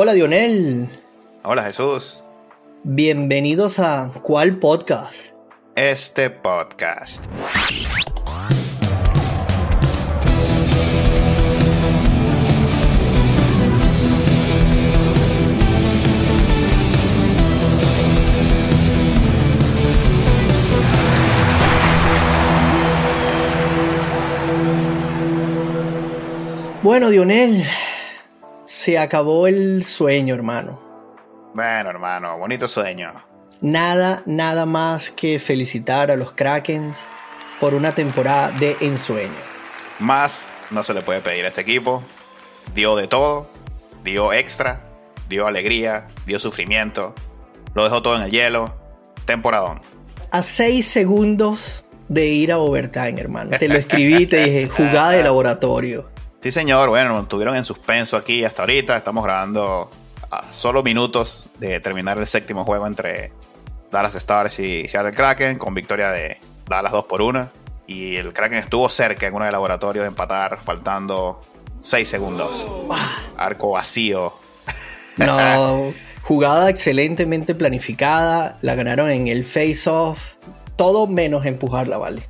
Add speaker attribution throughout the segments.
Speaker 1: Hola Dionel.
Speaker 2: Hola Jesús.
Speaker 1: Bienvenidos a ¿Cuál podcast?
Speaker 2: Este podcast.
Speaker 1: Bueno, Dionel, se acabó el sueño, hermano.
Speaker 2: Bueno, hermano, bonito sueño.
Speaker 1: Nada, nada más que felicitar a los Krakens por una temporada de ensueño.
Speaker 2: Más no se le puede pedir a este equipo. Dio de todo, dio extra, dio alegría, dio sufrimiento, lo dejó todo en el hielo. Temporadón.
Speaker 1: A seis segundos de ir a overtime, hermano. Te lo escribí, te dije, jugada de laboratorio.
Speaker 2: Sí, señor. Bueno, tuvieron en suspenso aquí hasta ahorita. Estamos grabando a solo minutos de terminar el séptimo juego entre Dallas Stars y Seattle Kraken con victoria de Dallas 2 por 1. Y el Kraken estuvo cerca en uno de laboratorios de empatar, faltando 6 segundos. Arco vacío.
Speaker 1: No, jugada excelentemente planificada. La ganaron en el face-off. Todo menos empujarla, ¿vale?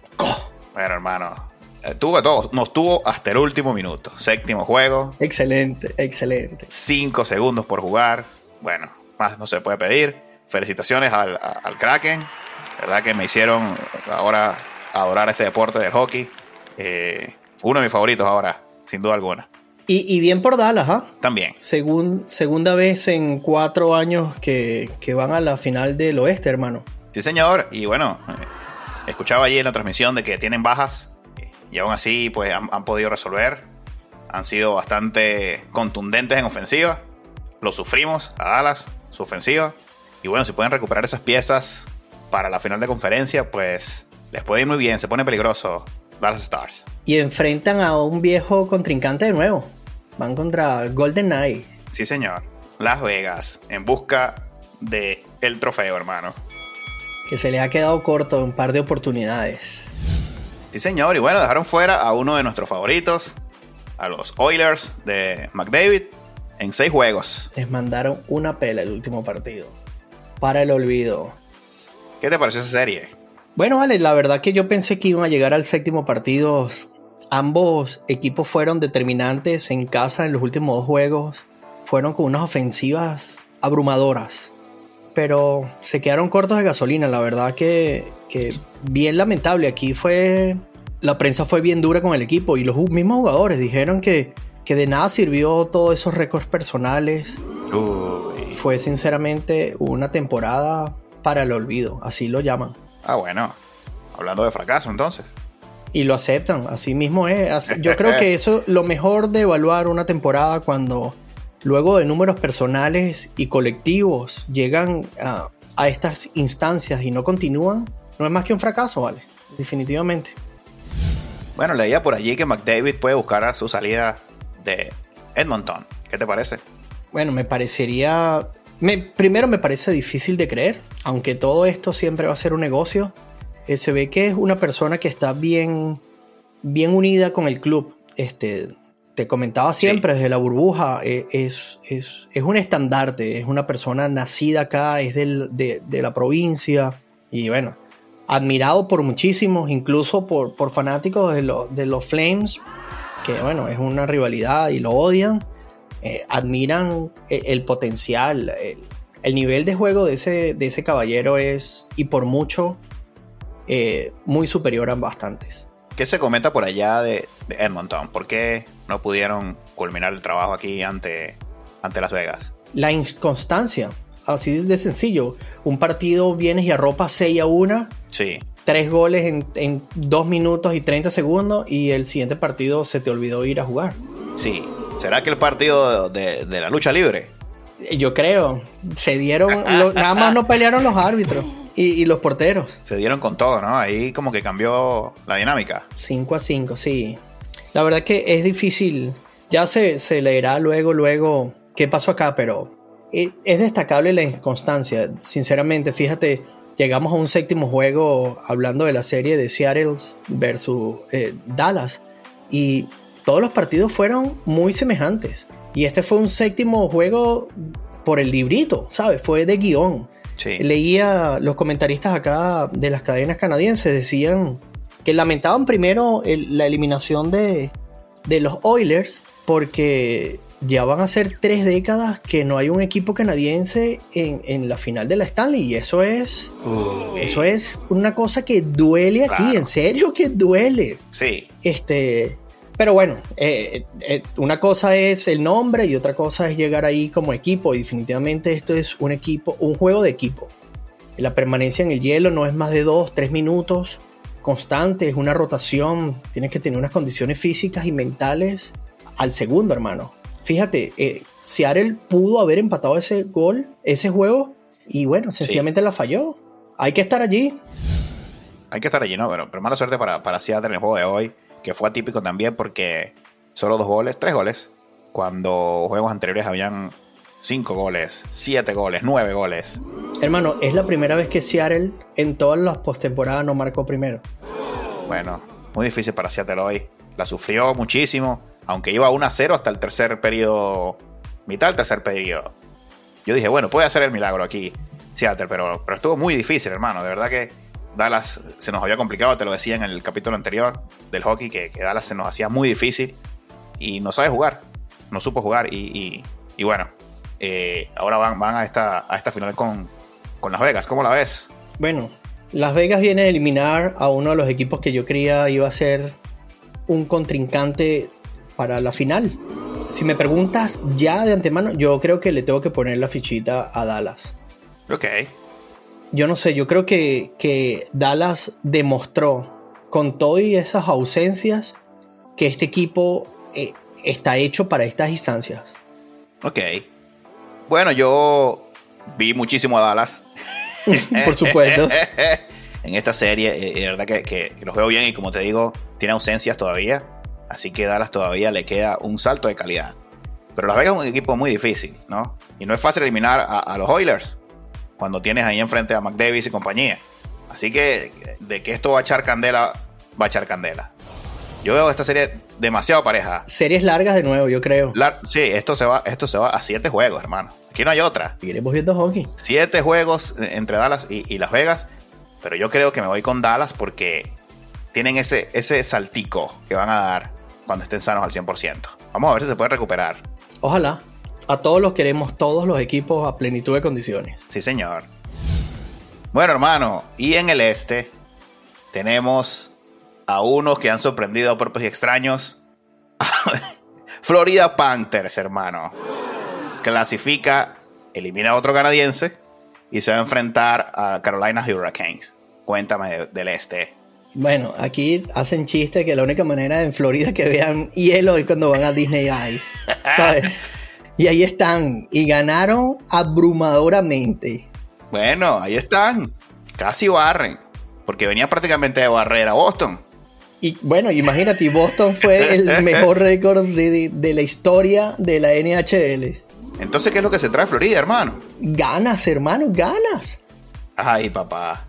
Speaker 2: Bueno, hermano, eh, tuvo todo, nos tuvo hasta el último minuto. Séptimo juego.
Speaker 1: Excelente, excelente.
Speaker 2: Cinco segundos por jugar. Bueno, más no se puede pedir. Felicitaciones al, Kraken. verdad que me hicieron ahora adorar este deporte del hockey. Eh, uno de mis favoritos ahora, sin duda alguna.
Speaker 1: Y, bien por Dallas, ¿ah?
Speaker 2: También.
Speaker 1: segunda vez en cuatro años que, que, van a la final del oeste, hermano.
Speaker 2: Sí, señor. Y bueno, eh, escuchaba allí en la transmisión de que tienen bajas y aún así pues han, podido resolver. Han sido bastante contundentes en ofensiva. Lo sufrimos a Dallas, su ofensiva. Y bueno, si pueden recuperar esas piezas para la final de conferencia, pues les puede ir muy bien. Se pone peligroso Dallas Stars.
Speaker 1: Y enfrentan a un viejo contrincante de nuevo. Van contra Golden Knight.
Speaker 2: Sí, señor. Las Vegas, en busca de el trofeo, hermano.
Speaker 1: Que se le ha quedado corto un par de oportunidades.
Speaker 2: Sí, señor. Y bueno, dejaron fuera a uno de nuestros favoritos, a los Oilers de McDavid, en seis juegos.
Speaker 1: Les mandaron una pela el último partido. Para el olvido.
Speaker 2: ¿Qué te pareció esa serie?
Speaker 1: Bueno, vale, la verdad que yo pensé que iban a llegar al séptimo partido. Ambos equipos fueron determinantes en casa en los últimos dos juegos. Fueron con unas ofensivas abrumadoras. Pero se quedaron cortos de gasolina. La verdad que que bien lamentable. Aquí fue. La prensa fue bien dura con el equipo y los mismos jugadores dijeron que, que de nada sirvió todos esos récords personales. Fue sinceramente una temporada para el olvido, así lo llaman.
Speaker 2: Ah, bueno. Hablando de fracaso entonces.
Speaker 1: Y lo aceptan, así mismo es. Yo creo que eso es lo mejor de evaluar una temporada cuando luego de números personales y colectivos llegan a, a estas instancias y no continúan, no es más que un fracaso, ¿vale? Definitivamente.
Speaker 2: Bueno, leía por allí que McDavid puede buscar a su salida de Edmonton. ¿Qué te parece?
Speaker 1: Bueno, me parecería... Me, primero me parece difícil de creer, aunque todo esto siempre va a ser un negocio. Eh, se ve que es una persona que está bien, bien unida con el club. Este, te comentaba siempre desde la burbuja, eh, es, es, es, un estandarte, es una persona nacida acá, es del, de, de la provincia. Y bueno, admirado por muchísimos, incluso por, por fanáticos de, de, los Flames, que bueno, es una rivalidad y lo odian, eh, admiran el, potencial, el, nivel de juego de ese, de ese caballero es, y por mucho, eh, muy superior a bastantes.
Speaker 2: ¿Qué se comenta por allá de, Edmonton? ¿Por qué no pudieron culminar el trabajo aquí ante, ante Las Vegas?
Speaker 1: La inconstancia así de sencillo. Un partido vienes y arropas 6 a 1.
Speaker 2: Sí.
Speaker 1: Tres goles en, en 2 minutos y 30 segundos y el siguiente partido se te olvidó ir a jugar.
Speaker 2: Sí. ¿Será que el partido de, la lucha libre?
Speaker 1: Yo creo. Se dieron, nada más no pelearon los árbitros y, los porteros.
Speaker 2: Se dieron con todo, ¿no? Ahí como que cambió la dinámica.
Speaker 1: 5 a 5, sí. La verdad que es difícil. Ya se, se leerá luego, luego qué pasó acá, pero es destacable la inconstancia. Sinceramente, fíjate, llegamos a un séptimo juego hablando de la serie de Seattle versus eh, Dallas y todos los partidos fueron muy semejantes. Y este fue un séptimo juego por el librito, ¿sabes? Fue de guion. Leía los comentaristas acá de las cadenas canadienses, decían que lamentaban primero la eliminación de, de los Oilers porque ya van a ser tres décadas que no hay un equipo canadiense en, la final de la Stanley y eso es eso es una cosa que duele aquí en serio que duele.
Speaker 2: Sí.
Speaker 1: Este pero bueno eh, eh, una cosa es el nombre y otra cosa es llegar ahí como equipo y definitivamente esto es un equipo un juego de equipo la permanencia en el hielo no es más de dos tres minutos constante es una rotación tienes que tener unas condiciones físicas y mentales al segundo hermano fíjate, eh, Seattle pudo haber empatado ese gol, ese juego, y bueno, sencillamente la falló. Hay que estar allí.
Speaker 2: Hay que estar allí, ¿no? Pero, pero mala suerte para, para Seattle en el juego de hoy, que fue atípico también porque solo dos goles, tres goles, cuando juegos anteriores habían cinco goles, siete goles, nueve goles.
Speaker 1: Hermano, es la primera vez que Seattle en todas las postemporadas no marcó primero.
Speaker 2: Bueno, muy difícil para Seattle hoy. La sufrió muchísimo aunque iba 1 a 0 hasta el tercer periodo, mitad del tercer periodo. Yo dije, bueno, puede hacer el milagro aquí, Seattle, pero, pero estuvo muy difícil, hermano. De verdad que Dallas se nos había complicado, te lo decía en el capítulo anterior del hockey, que, Dallas se nos hacía muy difícil y no sabe jugar, no supo jugar y, bueno, eh, ahora van, van a, esta, a esta final con, con Las Vegas. ¿Cómo la ves?
Speaker 1: Bueno, Las Vegas viene a eliminar a uno de los equipos que yo creía iba a ser un contrincante para la final. Si me preguntas ya de antemano, yo creo que le tengo que poner la fichita a Dallas.
Speaker 2: Ok.
Speaker 1: Yo no sé, yo creo que, que Dallas demostró con todas esas ausencias que este equipo eh, está hecho para estas instancias.
Speaker 2: Ok. Bueno, yo vi muchísimo a Dallas.
Speaker 1: Por supuesto.
Speaker 2: en esta serie, eh, de verdad que, que los veo bien y como te digo, tiene ausencias todavía Así que Dallas todavía le queda un salto de calidad. Pero Las Vegas es un equipo muy difícil, ¿no? Y no es fácil eliminar a, los Oilers cuando tienes ahí enfrente a McDavis y compañía. Así que de que esto va a echar candela, va a echar candela. Yo veo esta serie demasiado pareja.
Speaker 1: Series largas de nuevo, yo creo.
Speaker 2: sí, esto se, va, esto se va a siete juegos, hermano. Aquí no hay otra.
Speaker 1: Iremos viendo hockey.
Speaker 2: Siete juegos entre Dallas y, Las Vegas. Pero yo creo que me voy con Dallas porque tienen ese, ese saltico que van a dar cuando estén sanos al 100%. Vamos a ver si se puede recuperar.
Speaker 1: Ojalá. A todos los queremos, todos los equipos a plenitud de condiciones.
Speaker 2: Sí, señor. Bueno, hermano, y en el este tenemos a unos que han sorprendido a propios y extraños. Florida Panthers, hermano. Clasifica, elimina a otro canadiense y se va a enfrentar a Carolina Hurricanes. Cuéntame del este.
Speaker 1: Bueno, aquí hacen chiste que la única manera en Florida que vean hielo es cuando van a Disney Ice, ¿sabes? y ahí están, y ganaron abrumadoramente.
Speaker 2: Bueno, ahí están, casi barren, porque venía prácticamente de barrer a Boston.
Speaker 1: Y bueno, imagínate, Boston fue el mejor récord de, de, la historia de la NHL.
Speaker 2: Entonces, ¿qué es lo que se trae Florida, hermano?
Speaker 1: Ganas, hermano, ganas.
Speaker 2: Ay, papá.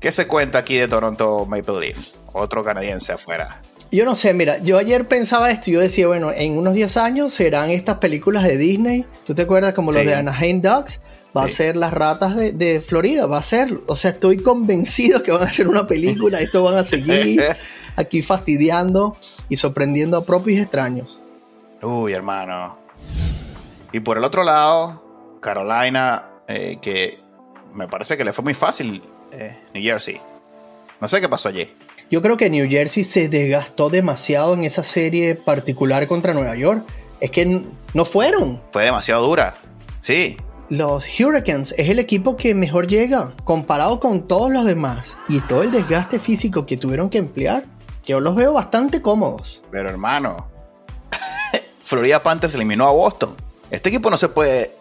Speaker 2: ¿Qué se cuenta aquí de Toronto Maple Leafs? Otro canadiense afuera.
Speaker 1: Yo no sé, mira, yo ayer pensaba esto y yo decía, bueno, en unos 10 años serán estas películas de Disney. ¿Tú te acuerdas como los de Anaheim Ducks? Va a ser las ratas de, Florida, va a ser. O sea, estoy convencido que van a hacer una película, esto van a seguir aquí fastidiando y sorprendiendo a propios y extraños.
Speaker 2: Uy, hermano. Y por el otro lado, Carolina, eh, que me parece que le fue muy fácil eh, New Jersey. No sé qué pasó allí.
Speaker 1: Yo creo que New Jersey se desgastó demasiado en esa serie particular contra Nueva York. Es que no fueron.
Speaker 2: Fue demasiado dura. Sí.
Speaker 1: Los Hurricanes es el equipo que mejor llega comparado con todos los demás. Y todo el desgaste físico que tuvieron que emplear, yo los veo bastante cómodos.
Speaker 2: Pero hermano, Florida Panthers eliminó a Boston. Este equipo no se puede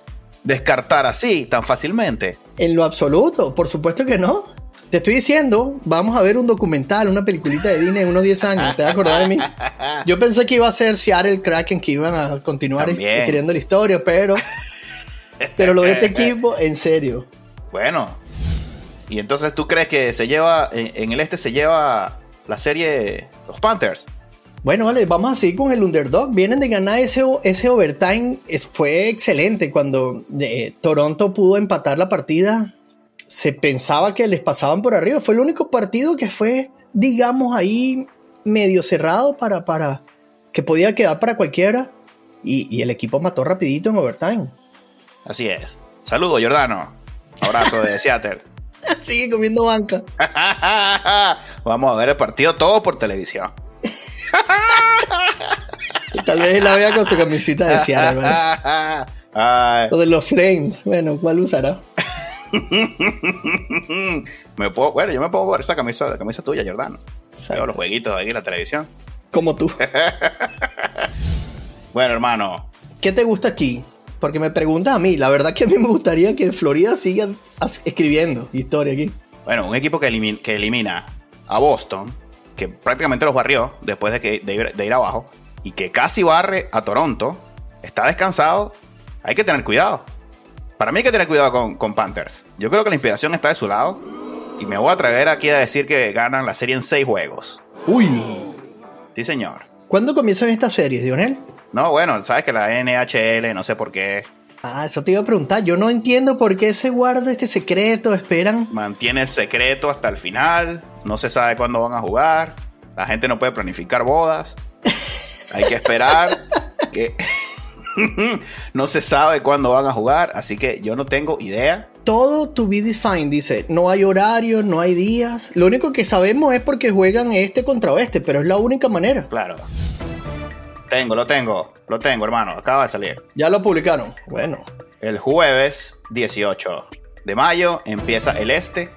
Speaker 2: descartar así tan fácilmente.
Speaker 1: En lo absoluto, por supuesto que no. Te estoy diciendo, vamos a ver un documental, una peliculita de Disney en unos 10 años. ¿Te vas a acordar de mí? Yo pensé que iba a ser Seattle Kraken, que iban a continuar escribiendo la historia, pero, pero lo de este equipo, en serio.
Speaker 2: Bueno, y entonces tú crees que se lleva, en el este se lleva la serie Los Panthers.
Speaker 1: Bueno, vale, vamos a seguir con el underdog. Vienen de ganar ese, ese overtime. fue excelente cuando eh, Toronto pudo empatar la partida. Se pensaba que les pasaban por arriba. Fue el único partido que fue, digamos, ahí medio cerrado para, para que podía quedar para cualquiera. Y, y el equipo mató rapidito en overtime.
Speaker 2: Así es. Saludos, Jordano. Abrazo de Seattle.
Speaker 1: Sigue comiendo banca.
Speaker 2: Vamos a ver el partido todo por televisión.
Speaker 1: Tal vez la vea con su camisita de Seattle. O de los Flames. Bueno, ¿cuál usará?
Speaker 2: me puedo, bueno, yo me puedo ver esa camisa, la camisa tuya, Jordano. Veo los jueguitos ahí en la televisión.
Speaker 1: Como tú.
Speaker 2: bueno, hermano.
Speaker 1: ¿Qué te gusta aquí? Porque me preguntas a mí. La verdad que a mí me gustaría que Florida siga escribiendo historia aquí.
Speaker 2: Bueno, un equipo que, elimina, a Boston, que prácticamente los barrió después de, que, de ir, abajo, y que casi barre a Toronto, está descansado. Hay que tener cuidado. Para mí hay que tener cuidado con, con, Panthers. Yo creo que la inspiración está de su lado. Y me voy a atrever aquí a decir que ganan la serie en seis juegos.
Speaker 1: Uy.
Speaker 2: Sí, señor.
Speaker 1: ¿Cuándo comienzan estas series, Dionel?
Speaker 2: No, bueno, sabes que la NHL, no sé por qué.
Speaker 1: Ah, eso te iba a preguntar. Yo no entiendo por qué se guarda este secreto. Esperan.
Speaker 2: Mantiene secreto hasta el final. No se sabe cuándo van a jugar. La gente no puede planificar bodas. Hay que esperar. que no se sabe cuándo van a jugar. Así que yo no tengo idea.
Speaker 1: Todo to be defined, dice. No hay horario, no hay días. Lo único que sabemos es porque juegan este contra oeste, pero es la única manera.
Speaker 2: Claro. Tengo, lo tengo, lo tengo, hermano. Acaba de salir.
Speaker 1: Ya lo publicaron. Bueno.
Speaker 2: El jueves 18 de mayo empieza el este.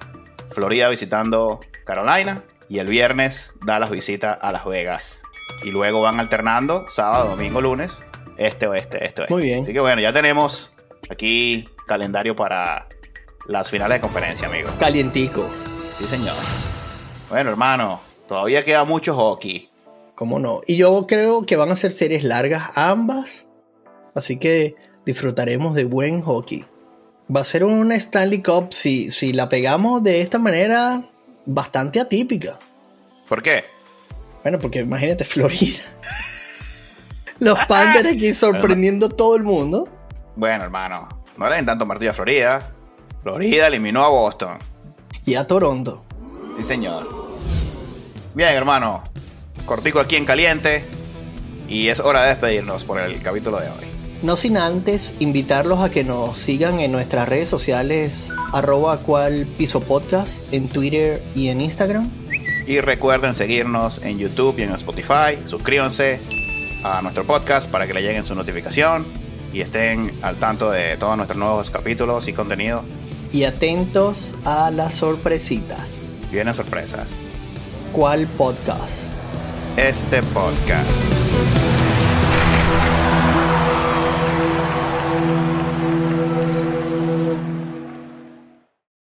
Speaker 2: Florida visitando Carolina. Y el viernes da las visitas a Las Vegas. Y luego van alternando sábado, domingo, lunes. Este, oeste, este, oeste.
Speaker 1: Muy bien.
Speaker 2: Así que bueno, ya tenemos aquí calendario para las finales de conferencia, amigo.
Speaker 1: Calientico.
Speaker 2: Sí, señor. Bueno, hermano, todavía queda mucho hockey.
Speaker 1: ¿Cómo no? Y yo creo que van a ser series largas ambas. Así que disfrutaremos de buen hockey. Va a ser una Stanley Cup si, si la pegamos de esta manera bastante atípica.
Speaker 2: ¿Por qué?
Speaker 1: Bueno, porque imagínate Florida. Los Panthers aquí sorprendiendo a todo el mundo.
Speaker 2: Bueno, hermano, no le den tanto martillo a Florida. Florida eliminó a Boston.
Speaker 1: Y a Toronto.
Speaker 2: Sí, señor. Bien, hermano cortico aquí en caliente. Y es hora de despedirnos por el capítulo de hoy.
Speaker 1: No sin antes invitarlos a que nos sigan en nuestras redes sociales arroba cual piso podcast en Twitter y en Instagram.
Speaker 2: Y recuerden seguirnos en YouTube y en Spotify. Suscríbanse a nuestro podcast para que le lleguen su notificación y estén al tanto de todos nuestros nuevos capítulos y contenido.
Speaker 1: Y atentos a las sorpresitas.
Speaker 2: Vienen sorpresas.
Speaker 1: ¿Cuál podcast?
Speaker 2: este podcast.